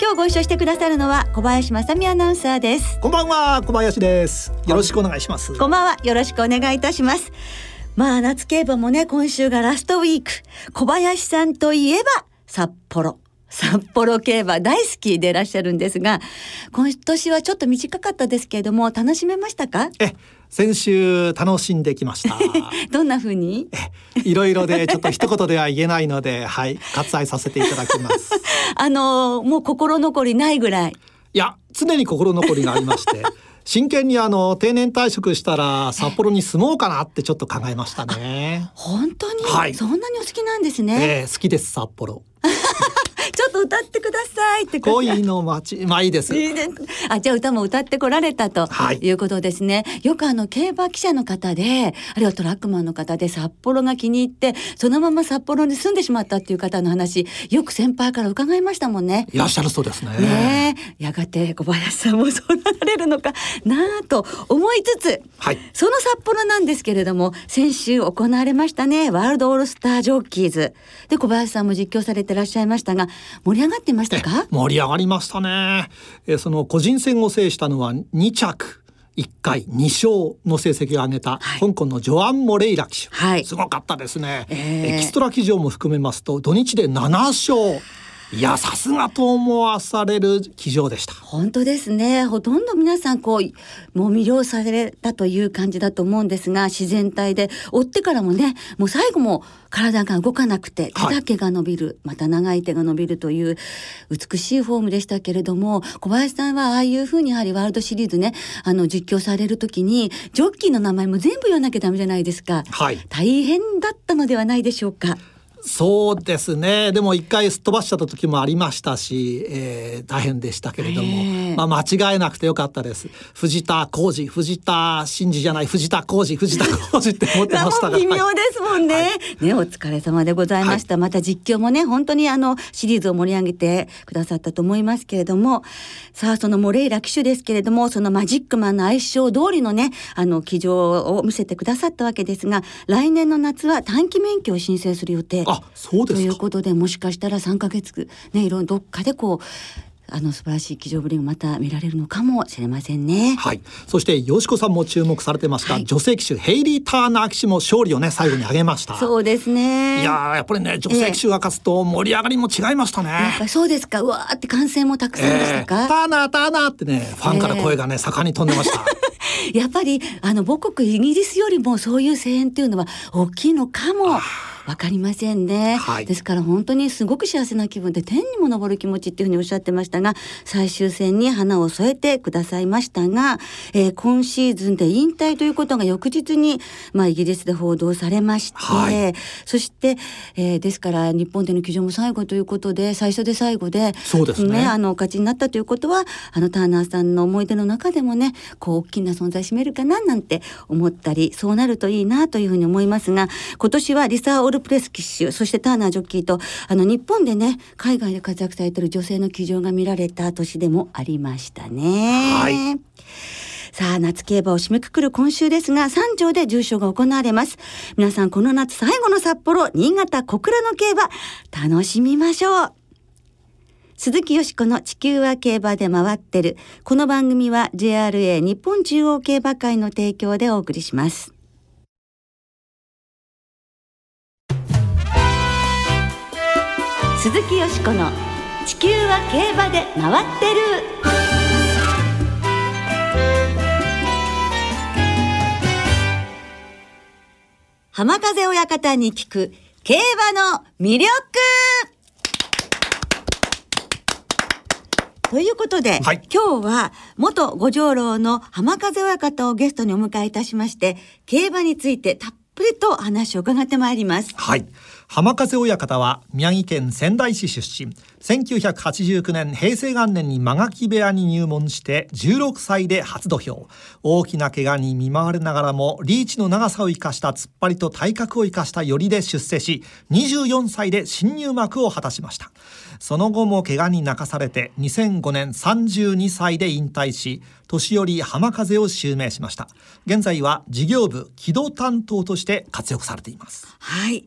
今日ご一緒してくださるのは小林正美アナウンサーです。こんばんは小林です。よろしくお願いします。こんばんはよろしくお願いいたします。まあ夏競馬もね今週がラストウィーク。小林さんといえば札幌札幌競馬大好きでいらっしゃるんですが今年はちょっと短かったですけれども楽しめましたか？え先週楽しんできました。どんな風に？いろいろでちょっと一言では言えないのではい割愛させていただきます。あのもう心残りないぐらい。いや常に心残りがありまして真剣にあの定年退職したら札幌に住もうかなってちょっと考えましたね。本当に、はい。そんなにお好きなんですね、えー好きです札幌 ちょっと歌ってくださいって恋の街。まあいいです。いいです。あじゃあ歌も歌ってこられたとはい。いうことですね、よくあの競馬記者の方であるいはトラックマンの方で札幌が気に入ってそのまま札幌に住んでしまったっていう方の話よく先輩から伺いましたもんね。いらっしゃるそうですね。ねえ。やがて小林さんもそうなられるのかなあと思いつつはい。その札幌なんですけれども先週行われましたね。ワールドオールスタージョッキーズ。で小林さんも実況されてらっしゃいましたが盛り上がっていましたか？盛り上がりましたね。えーその個人戦を制したのは2着。1回2勝の成績を挙げたはい。香港のジョアン・モレイラ騎手、はい。すごかったですね、えーエキストラ騎乗も含めますと土日で7勝いやさすがと思わされる騎乗でした。本当ですねほとんど皆さんこうもう魅了されたという感じだと思うんですが自然体で追ってからもねもう最後も体が動かなくて手はいだけが伸びる、また長い手が伸びるという美しいフォームでしたけれども小林さんはああいうふうにやはりワールドシリーズねあの実況される時にジョッキーの名前も全部言わなきゃダメじゃないですか。はい大変だったのではないでしょうか。そうですね。でも一回すっ飛ばしちゃった時もありましたし、えー大変でしたけれども、ええ。まあ、間違えなくてよかったです。藤田浩二。藤田真二じゃない。藤田浩二。藤田浩二って思ってましたが。微妙ですもんね。ね、お疲れ様でございました。また実況もね、本当にあのシリーズを盛り上げてくださったと思いますけれども。さあ、そのモレイラ騎手ですけれども、そのマジックマンの愛称通りのね、あの騎乗を見せてくださったわけですが。来年の夏は短期免許を申請する予定。あそうでということで、もしかしたら3ヶ月ね、いろいろどっかでこう。あの素晴らしい騎乗ぶりがまた見られるのかもしれませんね。はい、そしてよしこさんも注目されてました、はい女性騎手ヘイリー・ターナー騎手も勝利をね最後に挙げましたそうですね。いやーやっぱりね女性騎手が勝つと盛り上がりも違いましたね、やっぱりそうですか。うわーって歓声もたくさんでしたか？ターナーターナーってねファンから声がね、盛んに飛んでましたやっぱりあの母国イギリスよりもそういう声援っていうのは大きいのかも。わかりませんね、はい。ですから本当にすごく幸せな気分で天にも昇る気持ちっていうふうにおっしゃってましたが最終戦に花を添えてくださいましたが、えー今シーズンで引退ということが翌日に、まあ、イギリスで報道されまして、はい。そして、えーですから日本での騎乗も最後ということで最初で最後でそうですね。あのお勝ちになったということはあのターナーさんの思い出の中でもねこう大きな存在占めるかななんて思ったりそうなるといいなというふうに思いますが今年はリサ・オールプレス騎手そしてターナージョッキーとあの日本でね海外で活躍されている女性の騎乗が見られた年でもありましたね。はい。さあ夏競馬を締めくくる今週ですが三条で重賞が行われます。皆さんこの夏最後の札幌新潟小倉の競馬楽しみましょう。鈴木よしこの地球は競馬で回ってる。この番組は JRA 日本中央競馬会の提供でお送りします鈴木よしこの地球は競馬で回ってる。浜風親方に聞く競馬の魅力。ということで、はい。今日は元五条楼の浜風親方をゲストにお迎えいたしまして、競馬についてたっぷりと話を伺ってまいります。はい浜風親方は宮城県仙台市出身。1989年平成元年に間垣部屋に入門して16歳で初土俵。大きな怪我に見舞われながらもリーチの長さを生かした突っ張りと体格を生かした寄りで出世し24歳で新入幕を果たしました。その後も怪我に泣かされて2005年32歳で引退し年寄り浜風を襲名しました。現在は事業部機動担当として活躍されています。はい。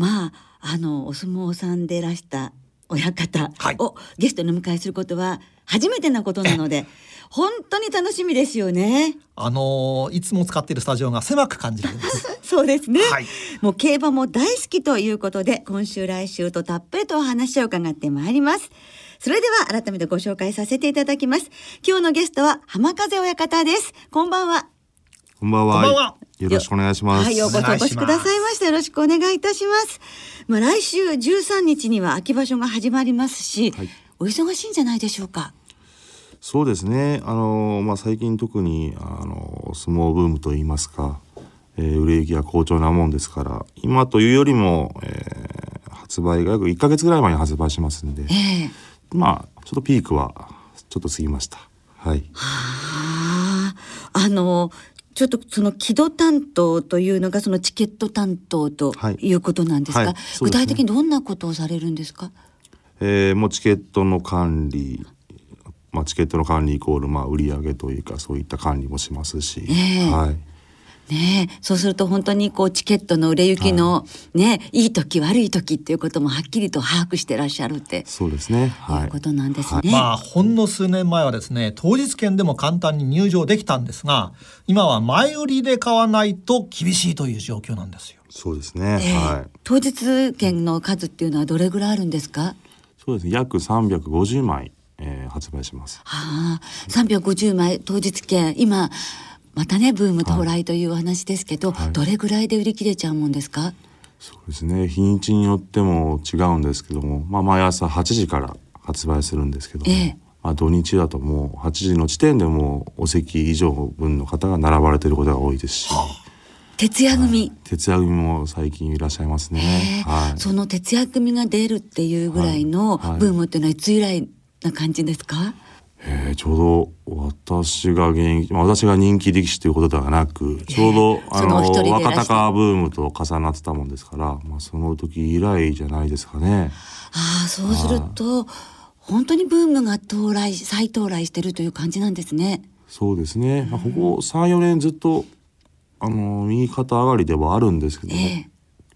まああのお相撲さんでいらした親方をゲストに迎えすることは初めてなことなので、本当に楽しみですよね。あのいつも使っているスタジオが狭く感じられます。そうですね、はい、もう競馬も大好きということで、今週来週とたっぷりとお話を伺ってまいります。それでは改めてご紹介させていただきます。今日のゲストは浜風親方です。こんばんは。こんばんは。よろしくお願いします。はい、ようこそお越しくださいました。よろしくお願いいたします。まあ、来週13日には秋場所が始まりますし、はい、お忙しいんじゃないでしょうか？そうですね。あのまあ最近特にあの相撲ブームといいますか、えー、売れ行きが好調なもんですから、今というよりも、えー、発売が約1か月ぐらい前に発売しますんで、えー、まあちょっとピークはちょっと過ぎました。はい。はあ、あのちょっとその木戸担当というのがそのチケット担当とい。うことなんですが、はい。はいすね、具体的にどんなことをされるんですか、えー、もうチケットの管理まあ、チケットの管理イコールまあ売上というかそういった管理もしますし、えー、はい、ねそうすると本当にこうチケットの売れ行きのね、はい、いい時悪い時っていうこともはっきりと把握してらっしゃるって。そうですね、はい、いうことなんですね、はい、まあほんの数年前はですね当日券でも簡単に入場できたんですが今は前売りで買わないと厳しいという状況なんですよ。そうですね、えー、はい。当日券の数っていうのはどれぐらいあるんですか？そうですね。約350枚、えー、発売します。はあ350枚当日券。今またねブーム到来という話ですけど、はい、どれぐらいで売り切れちゃうもんですか？そうですね。日にちによっても違うんですけども、まあ、毎朝8時から発売するんですけども、ええ、まあ、土日だともう8時の時点でもうお席以上分の方が並ばれていることが多いですし。徹夜組、はい、徹夜組も最近いらっしゃいますね、はい、その徹夜組が出るっていうぐらいのブームっていうのはいつ以来な感じですか、はいえー、ちょうど私が現役、まあ、私が人気力士ということではなくちょうど、あの若隆ブームと重なってたもんですから、まあ、その時以来じゃないですかね。ああそうすると本当にブームが到来再到来してるという感じなんですね。そうですね、まあ、ここ34年ずっとあの右肩上がりではあるんですけども、えー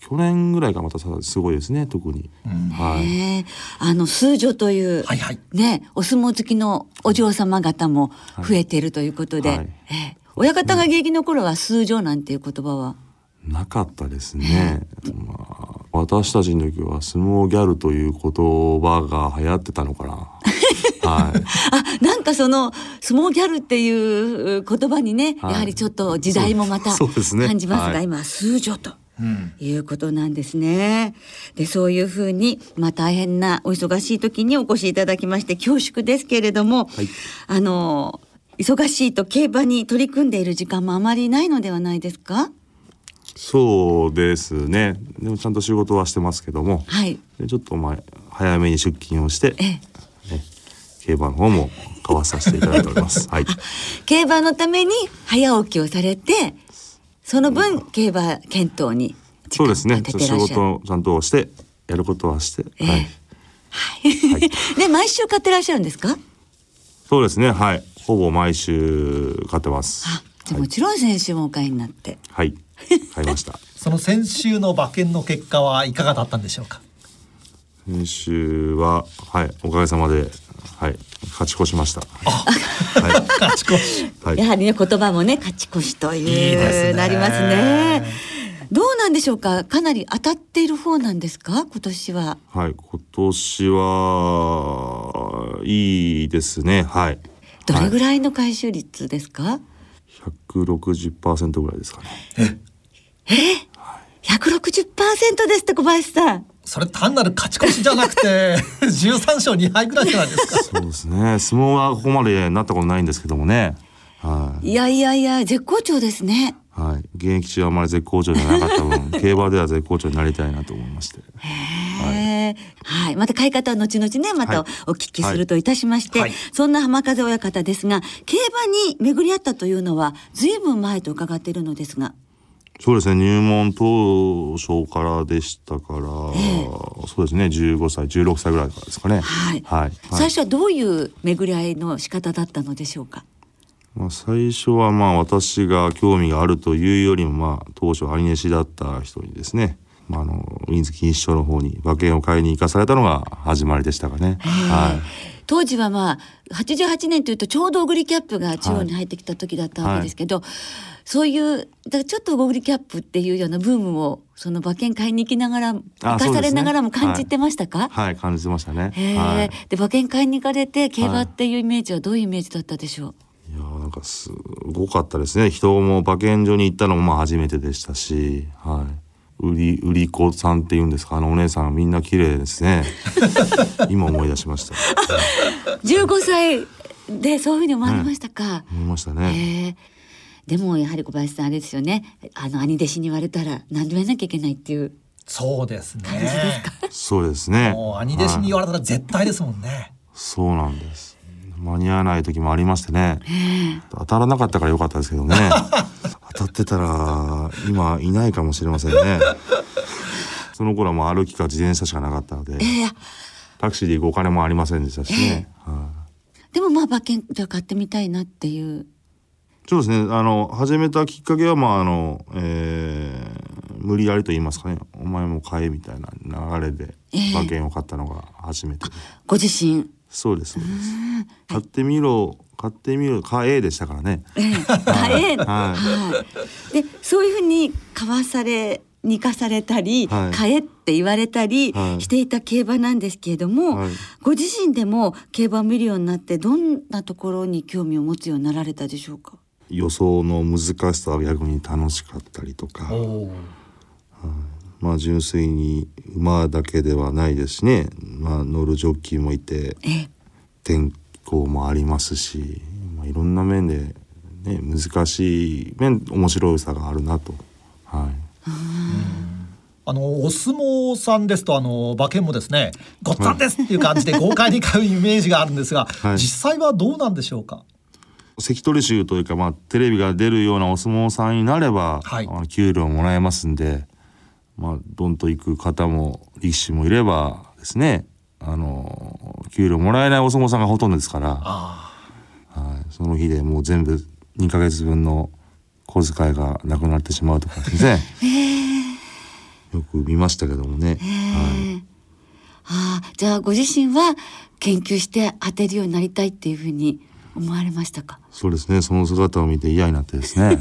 去年ぐらいがまたすごいですね特に、うん、はい、あの数女という、はいはい、ねお相撲好きのお嬢様方も増えているということで、はい、えー、親方が現役の頃は数女なんていう言葉は？なかったですね、まあ、私たちの時は相撲ギャルという言葉が流行ってたのかな。はい、あなんかその相撲ギャルっていう言葉にね、はい、やはりちょっと時代もまた感じますが、すねはい、今数女ということなんですね。でそういうふうに、まあ、大変なお忙しい時にお越しいただきまして恐縮ですけれども、はい、あの忙しいと競馬に取り組んでいる時間もあまりないのではないですか？そうですね。でもちゃんと仕事はしてますけども、はい、でちょっとまあ早めに出勤をして、え競馬の方も買わさせていただいております。はい、競馬のために早起きをされてその分競馬検討にそうですね。仕事をちゃんとしてやることはして、えー、はい、はい、で毎週買ってらっしゃるんですか？そうですね。はい。ほぼ毎週買ってます。あもちろん先週もお買いになって。はい。買いました。その先週の馬券の結果はいかがだったんでしょうか？先週ははい。おかげさまではい勝ち越しました。はい、勝ち越し、はい、やはりね言葉もね勝ち越しといういいね、なりますね。どうなんでしょうか？かなり当たっている方なんですか？今年は。はい、今年はいいですね。はい。どれぐらいの回収率ですか？百六十パーセントぐらいですかね。え、え、百六十パーセントですって小林さん。それ単なる勝ち越しじゃなくて 十三勝二敗ぐらいじゃないですか。そうですね。相撲はここまでなったことないんですけどもね。はい。いやいやいや絶好調ですね。はい、現役中はあまり絶好調じゃなかった分 競馬では絶好調になりたいなと思いましてへーはい。また買い方は後々ね、またはいお聞きするといたしまして、はいそんな浜風親方ですが、競馬に巡り合ったというのは、ずいぶん前と伺っているのですが、そうですね入門当初からでしたから、そうですね15歳16歳ぐらいからですかね。はい。はい。最初はどういう巡り合いの仕方だったのでしょうか？まあ、最初はまあ私が興味があるというよりもまあ当初兄弟子だった人にですね、まあ、あのウィンズ錦糸町の方に馬券を買いに行かされたのが始まりでしたかね。はい当時はまあ88年というとちょうどオグリキャップが中央に入ってきた時だったわけですけど、そういうだからちょっとオグリキャップっていうようなブームをその馬券買いに行きながら行かされながらも感じてましたか、はい。感じてましたね。はい、で馬券買いに行かれて競馬っていうイメージはどういうイメージだったでしょう、いやーなんかすごかったですね。人も馬券所に行ったのもまあ初めてでしたし、はい、売り売り子さんっていうんですか？あのお姉さんみんな綺麗ですね。今思い出しました。15歳でそういうふうに思われましたか、思いましたね。へえ。でもやはり小林さんあれですよね。あの兄弟子に言われたら何でもやらなきゃいけないっていうそうですね。そうですね。もう兄弟子に言われたら絶対ですもんね、そうなんです。間に合わない時もありましてね。当たらなかったから良かったですけどね。当たってたら今いないかもしれませんね。その頃はもう歩きか自転車しかなかったので、ええタクシーで行くお金もありませんでしたしね。はいでもまあ馬券じゃあ買ってみたいなっていうそうですね。あの始めたきっかけはまああの、えー無理やりと言いますかね。お前も買えみたいな流れで馬券を買ったのが初めてで。ご自身そうですそうです。買ってみろ買ってみろ買えでしたからね。ええ。買え。はい。はい。でそういうふうに買わされにかされたり、はい。買えって言われたりはい。していた競馬なんですけれども、はい。ご自身でも競馬を見るようになってどんなところに興味を持つようになられたでしょうか？予想の難しさは逆に楽しかったりとか、おー。まあ純粋に馬だけではないですしね、まあ、乗るジョッキーもいてええ天候もありますし、まあ、いろんな面で、ね、難しい面面白さがあるなと。はい。あのお相撲さんですとあの馬券もですねごっつぁんですっていう感じで豪快に買うイメージがあるんですが、はい。実際はどうなんでしょうか？関取衆というか、まあ、テレビが出るようなお相撲さんになれば、はい。給料もらえますんで、まあ、どんと行く方も力士もいればですねあの給料もらえないお相撲さんがほとんどですから、あはい、その日でもう全部2ヶ月分の小遣いがなくなってしまうとかですね、よく見ましたけどもね。はい。ああじゃあご自身は研究して当てるようになりたいっていうふうに思われましたか？そうですね。その姿を見て嫌になってですね。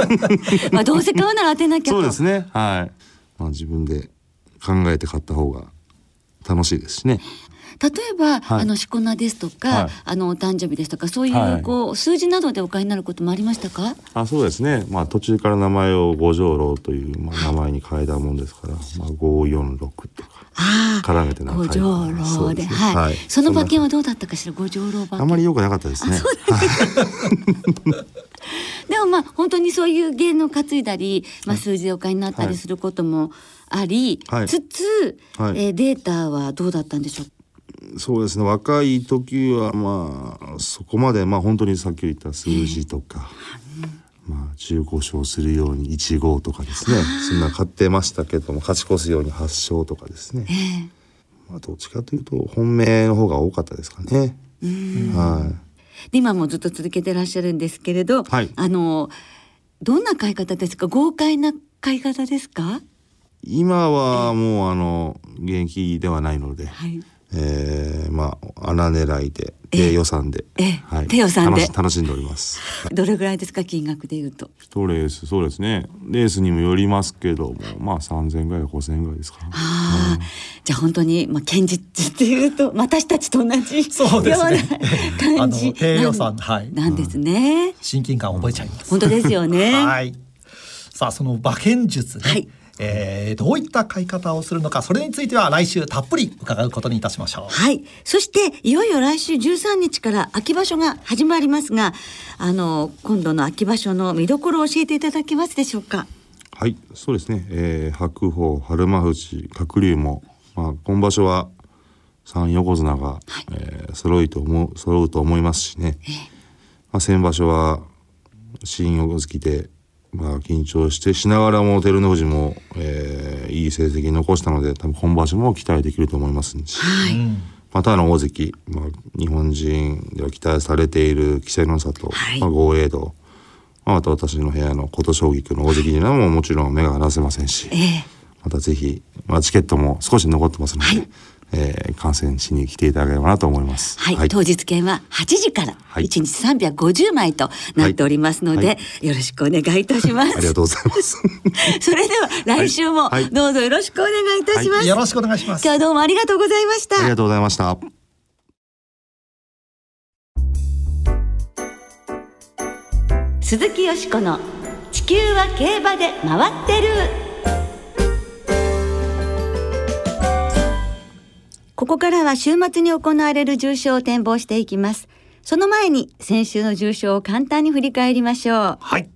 まあどうせ買うなら当てなきゃと。そうですね。はい、まあ、自分で考えて買った方が楽しいですしね。例えば、はい。あのしこ名ですとか、はい。あのお誕生日ですとかそういはい。うこう、数字などでお買いになることもありましたか？あそうですね。まあ途中から名前を五条楼という、まあ、名前に変えたもんですから、まあ、546とかああ絡めてなんか五条楼ではい、はい。その馬券はどうだったかしら？五条楼馬券。あんまり良くなかったですね。でもまあ本当にそういう芸能を担いだり、まあ、数字でお買いになったりすることもあり、はい。つつ、はい。えーデータはどうだったんでしょう？そうですね。若い時はまあそこまでまあ本当にさっき言った数字とか、まあ15勝するように1号とかですね。そんな買ってましたけども勝ち越すように8勝とかですね、まあ、どっちかというと本命の方が多かったですかね。はい。で今もずっと続けてらっしゃるんですけれど、はい。あのどんな買い方ですか？豪快な買い方ですか？今はもうあの現役ではないので、はい。えーまあ穴狙いで低予算で、ええ。低予算で。楽し楽しんでおります。どれぐらいですか金額で言うと？一レースそうですね。レースにもよりますけどもまあ3,000円ぐらい5,000円ぐらいですか、ああ、じゃあ本当に、まあ、堅実っていうと、私たちと同じそうですね。ような 感じ。あの低予算はい。なんですね。親近感を覚えちゃいます、本当ですよね。はい。さあその馬券術ね、はいえー、どういった買い方をするのかそれについては来週たっぷり伺うことにいたしましょう。はい。そしていよいよ来週13日から秋場所が始まりますがあの今度の秋場所の見どころを教えていただけますでしょうか？はい。そうですね、えー、白鵬春馬富士鶴竜も、まあ、今場所は三横綱が、はい、えー、揃いと思う揃うと思いますしね、えー、まあ、先場所は新横月でまあ、緊張してしながらも照ノ富士も、えー、いい成績残したので多分本場所も期待できると思いますし、はい、またの大関、まあ、日本人では期待されている稀勢の里、はい、まあ、豪栄道、まあ、また私の部屋の琴奨菊の大関にはももちろん目が離せませんし、えー、またぜひ、まあ、チケットも少し残ってますので。はいえー、観戦しに来ていただければなと思います。はい、はい、当日券は8時から1日350枚となっておりますので、はい、よろしくお願いいたします。ありがとうございます。それでは来週もどうぞよろしくお願いいたします。よろしくお願いします。今日はどうもありがとうございました。ありがとうございました。鈴木よしこの地球は競馬で回ってる。ここからは週末に行われる重賞を展望していきます。その前に先週の重賞を簡単に振り返りましょう。はい。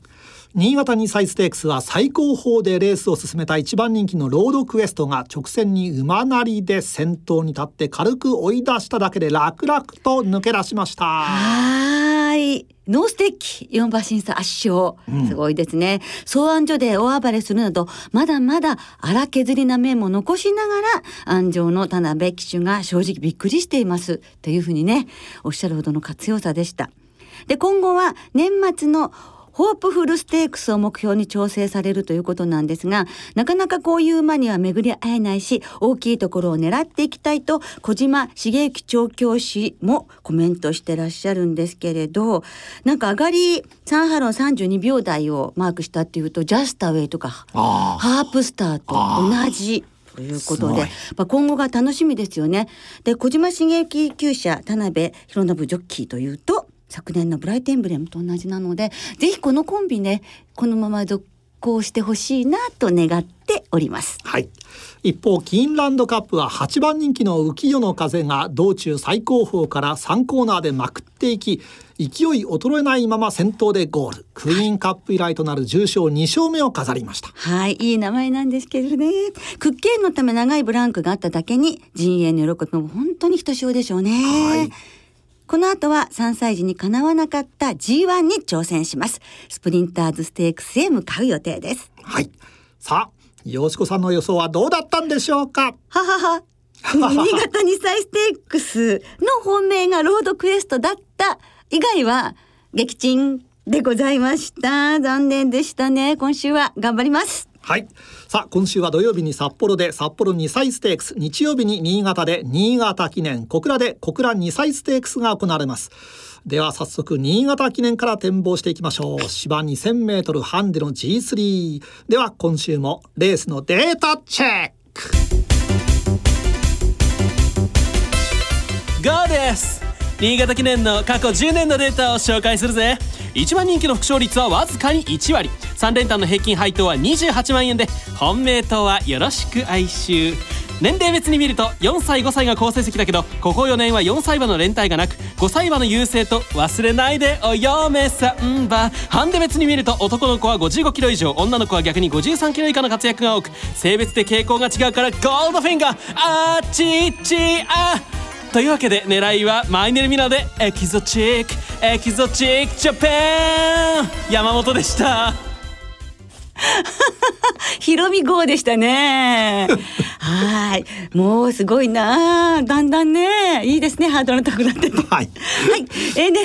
新潟2歳ステークスは最高峰でレースを進めた一番人気のロードクエストが直線に馬なりで先頭に立って軽く追い出しただけで楽々と抜け出しました。はい。ノーステッキ4馬審査圧勝、すごいですね。草案所で大暴れするなどまだまだ荒削りな面も残しながら安城の田辺騎手が正直びっくりしています。というふうにねおっしゃるほどの活用さでした。で今後は年末のホープフルステークスを目標に調整されるということなんですがなかなかこういう馬には巡り会えないし大きいところを狙っていきたいと小島茂之調教師もコメントしてらっしゃるんですけれどなんか上がり3ハロン32秒台をマークしたっていうとジャスタウェイとかハープスターと同じ。ということで、まあ、今後が楽しみですよね。で小島茂之厩舎田辺博信ジョッキーというと昨年のブライトエンブレムと同じなのでぜひこのコンビねこのまま続行してほしいなと願っております。はい。一方キーンランドカップは8番人気の浮世の風が道中最高峰から3コーナーでまくっていき勢い衰えないまま先頭でゴール。クイーンカップ以来となる重賞2勝目を飾りました。はい。いい名前なんですけどね。クッケーンのため長いブランクがあっただけに陣営の喜びも本当にひとしおでしょうね。はいこの後は3歳児にかなわなかった G1 に挑戦します。スプリンターズステークスへ向かう予定です。はい。さあ、よしこさんの予想はどうだったんでしょうか？ははは。新潟2歳ステークスの本命がロードクエストだった以外は撃沈でございました。残念でしたね。今週は頑張ります。はい。さあ今週は土曜日に札幌で札幌2歳ステークス。日曜日に新潟で新潟記念。小倉で小倉2歳ステークスが行われます。では早速新潟記念から展望していきましょう。芝 2000m ハンデの G3 では今週もレースのデータチェック。GO です。新潟記念の過去10年のデータを紹介するぜ。1番人気の副賞率はわずかに1割。3連単の平均配当は28万円で本命とはよろしく哀愁。年齢別に見ると4歳5歳が好成績だけどここ4年は4歳馬の連帯がなく5歳馬の優勢と忘れないでお嫁さんば。ハンデ別に見ると男の子は55キロ以上女の子は逆に53キロ以下の活躍が多く性別で傾向が違うからゴールドフィンガーあちちあというわけで狙いはマイネルミナでエキゾチックエキゾチックジャパン。山本でした。ひろみ号でしたね。はい。もうすごいな。だんだんね、いいですね。ハードル高くなってて。はい。はい。えー、狙いは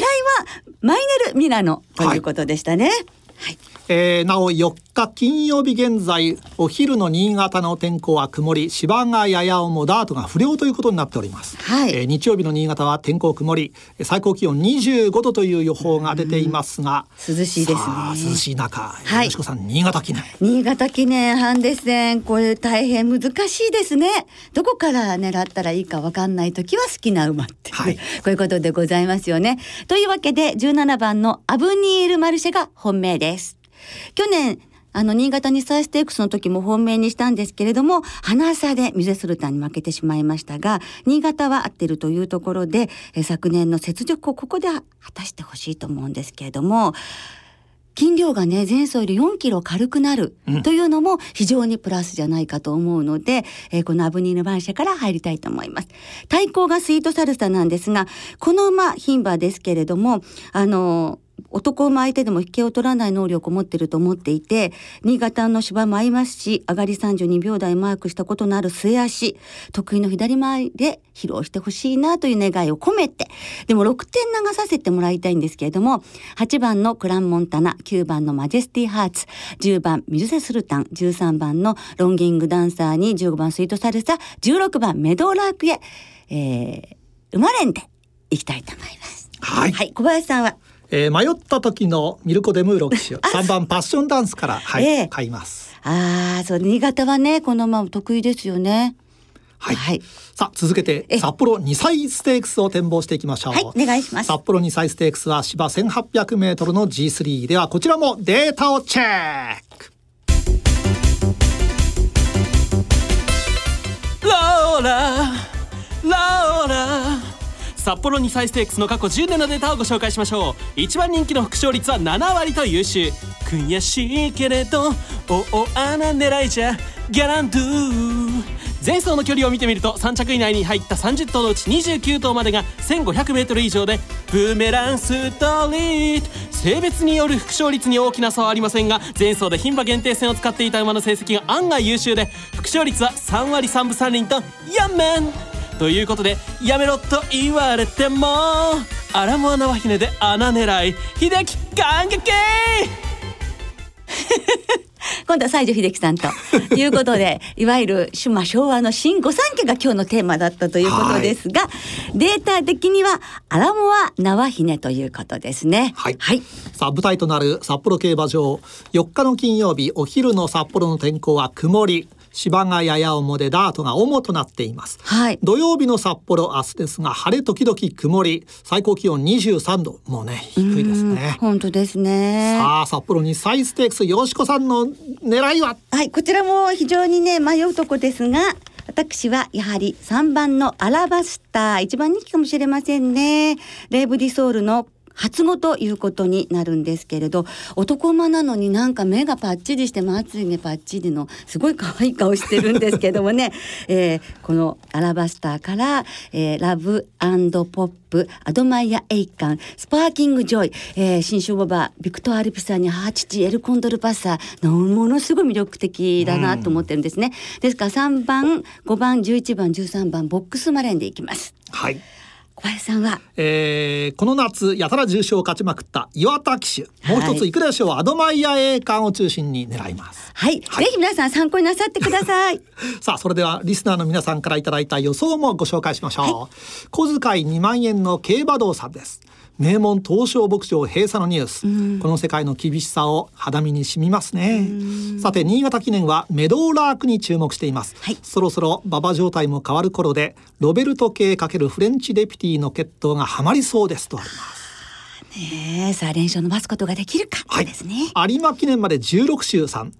マイネルミラノということでしたね。はい、はいえー、なお4日金曜日現在お昼の新潟の天候は曇り芝がやや重ダートが不良ということになっております、はい、えー、日曜日の新潟は天候曇り。最高気温25度という予報が出ていますが、涼しいですね。涼しい中、はい、よしこさん新潟記念新潟記念ハンデ戦これ大変難しいですね。どこから狙ったらいいかわかんない時は好きな馬って、はい、こういうことでございますよね。というわけで17番のアブニールマルシェが本命です去年あの、新潟にサイステークスの時も本命にしたんですけれども、花差でミゼスルタンに負けてしまいましたが、新潟は合ってるというところで、え昨年の雪辱をここで果たしてほしいと思うんですけれども、筋量がね前走より4キロ軽くなるというのも非常にプラスじゃないかと思うので、うん、えー、このアブニーヌバン社から入りたいと思います。対抗がスイートサルサなんですがこの馬牝馬ですけれどもあの男馬相手でも引けを取らない能力を持っていると思っていて新潟の芝も合いますし上がり32秒台マークしたことのある末足得意の左回りで披露してほしいなという願いを込めてでも6点流させてもらいたいんですけれども8番のクランモンタナ9番のマジェスティハーツ10番ミルセスルタン13番のロンギングダンサーに15番スイートサルサ16番メドーラークへ、えー、生まれんでいきたいと思います。はい、はい、小林さんは？えー、迷った時のミルコ・デムーロ騎手。3番パッションダンスから、はい、えー、買います。ああそう新潟はねこの馬得意ですよね。はい、はい、さあ続けて札幌2歳ステークスを展望していきましょう、はい、お願いします。札幌2歳ステークスは芝1800メートルの G3 ではこちらもデータをチェック。ローラローラ札幌2歳ステークスの過去10年のデータをご紹介しましょう。一番人気の副勝率は7割と優秀。悔しいけれどおお穴狙いじゃ。ギャランドゥ。前走の距離を見てみると3着以内に入った30頭のうち29頭までが 1500m 以上でブーメランストリート。性別による副勝率に大きな差はありませんが前走で牝馬限定戦を使っていた馬の成績が案外優秀で副勝率は3割3分3厘とヤンメンということでやめろと言われてもアラモアナワヒネで穴狙い秀樹感激! 今度は西城秀樹さんということで いわゆる、まあ、昭和の新御三家が今日のテーマだったということですが、はい、データ的にはアラモア縄ひねということですね。はい、はい、さあ舞台となる札幌競馬場4日の金曜日お昼の札幌の天候は曇り芝がやや重でダートが主となっています、はい、土曜日の札幌明日ですが晴れ時々曇り。最高気温23度。もうね低いですね。本当ですね。さあ札幌にサイステークスよしこさんの狙いは？はいこちらも非常にね迷うとこですが私はやはり3番のアラバスター。一番人気かもしれませんね。レーブディソールの初語ということになるんですけれど男馬なのになんか目がパッチリしてまつげパッチリのすごい可愛い顔してるんですけどもね、えー、このアラバスターから、えー、ラブポップアドマイヤエイカン、スパーキングジョイ、えー、新種牡馬ヴィクトワールピサに母父エルコンドルパッサーものすごい魅力的だなと思ってるんですね。ですから3番5番11番13番ボックス馬連でいきます。はい小林さんは、えー、この夏やたら重賞を勝ちまくった岩田騎手。もう一ついくでしょうアドマイヤエイカンを中心に狙います。はい、はい、ぜひ皆さん参考になさってください。さあそれではリスナーの皆さんからいただいた予想もご紹介しましょう、はい、小遣い2万円の競馬道さんです名門東証牧場閉鎖のニュース、うん、この世界の厳しさを肌身に染みますね。さて新潟記念はメドーラークに注目しています、はい、そろそろ馬場状態も変わる頃でロベルト系×フレンチデピティの決闘がはまりそうですとありますねさあ連勝伸ばすことができるか、はい、ですね。有馬記念まで16週3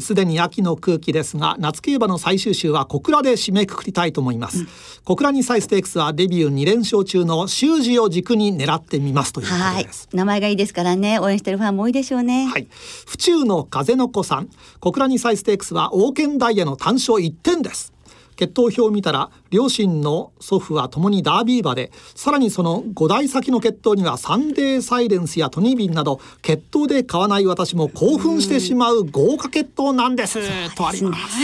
すでに秋の空気ですが夏競馬の最終週は小倉で締めくくりたいと思います、うん、小倉にサイステークスはデビュー2連勝中の修二を軸に狙ってみますということです。名前がいいですからね。応援してるファンも多いでしょうね。はい。府中の風の子さん。小倉にサイステークスは王権ダイヤの単勝1点です。血統表を見たら両親の祖父は共にダービー馬でさらにその5代先の血統にはサンデーサイレンスやトニービンなど血統で買わない私も興奮してしまう豪華血統なんです、とあります。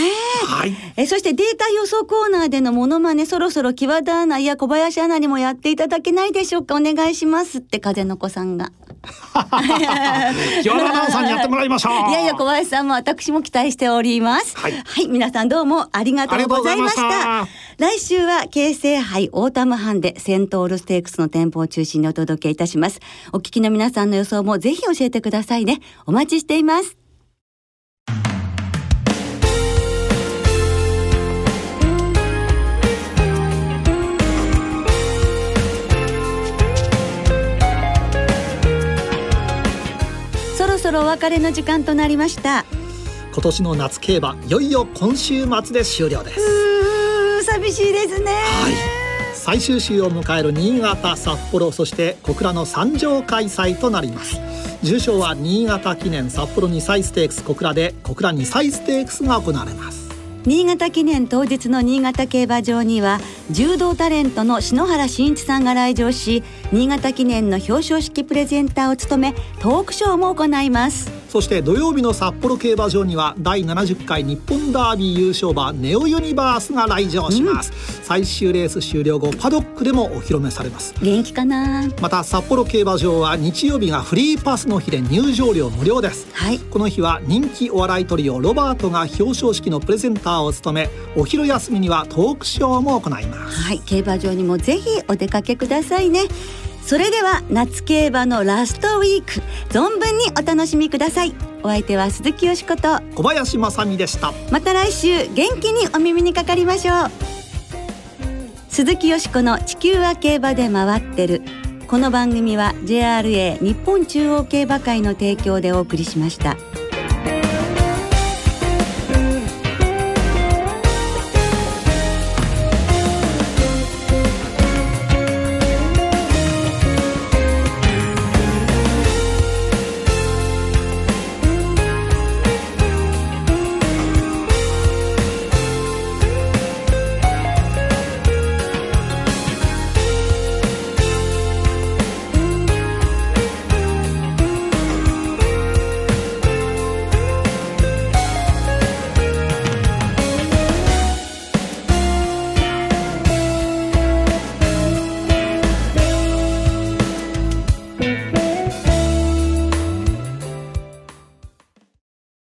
はい、えそしてデータ予想コーナーでのモノマネそろそろ木和田アナや小林アナにもやっていただけないでしょうか？お願いしますって風の子さんが。木和田アナウンサーにやってもらいましょう。いやいや小林さんも私も期待しております。はい、はい、皆さんどうもありがとうございました。来週は京成杯オータムハンデセントウルステークスの展望を中心にお届けいたします。お聞きの皆さんの予想もぜひ教えてくださいね。お待ちしています。そろそろお別れの時間となりました今年の夏競馬いよいよ今週末で終了です寂しいですね。はい。最終週を迎える新潟札幌そして小倉の三条開催となります。重賞は新潟記念札幌2歳ステークス小倉で小倉2歳ステークスが行われます。新潟記念当日の新潟競馬場には柔道タレントの篠原慎一さんが来場し新潟記念の表彰式プレゼンターを務めトークショーも行いますそして土曜日の札幌競馬場には第70回日本ダービー優勝馬ネオユニバースが来場します、最終レース終了後パドックでもお披露目されます。元気かな？また札幌競馬場は日曜日がフリーパスの日で入場料無料です。はい。この日は人気お笑いトリオロバートが表彰式のプレゼンターを務めお昼休みにはトークショーも行います。はい。競馬場にもぜひお出かけくださいねそれでは夏競馬のラストウィーク存分にお楽しみください。お相手は鈴木よしこと小林正美でした。また来週元気にお耳にかかりましょう。鈴木よしこの地球は競馬で回ってる。この番組は JRA 日本中央競馬会の提供でお送りしました。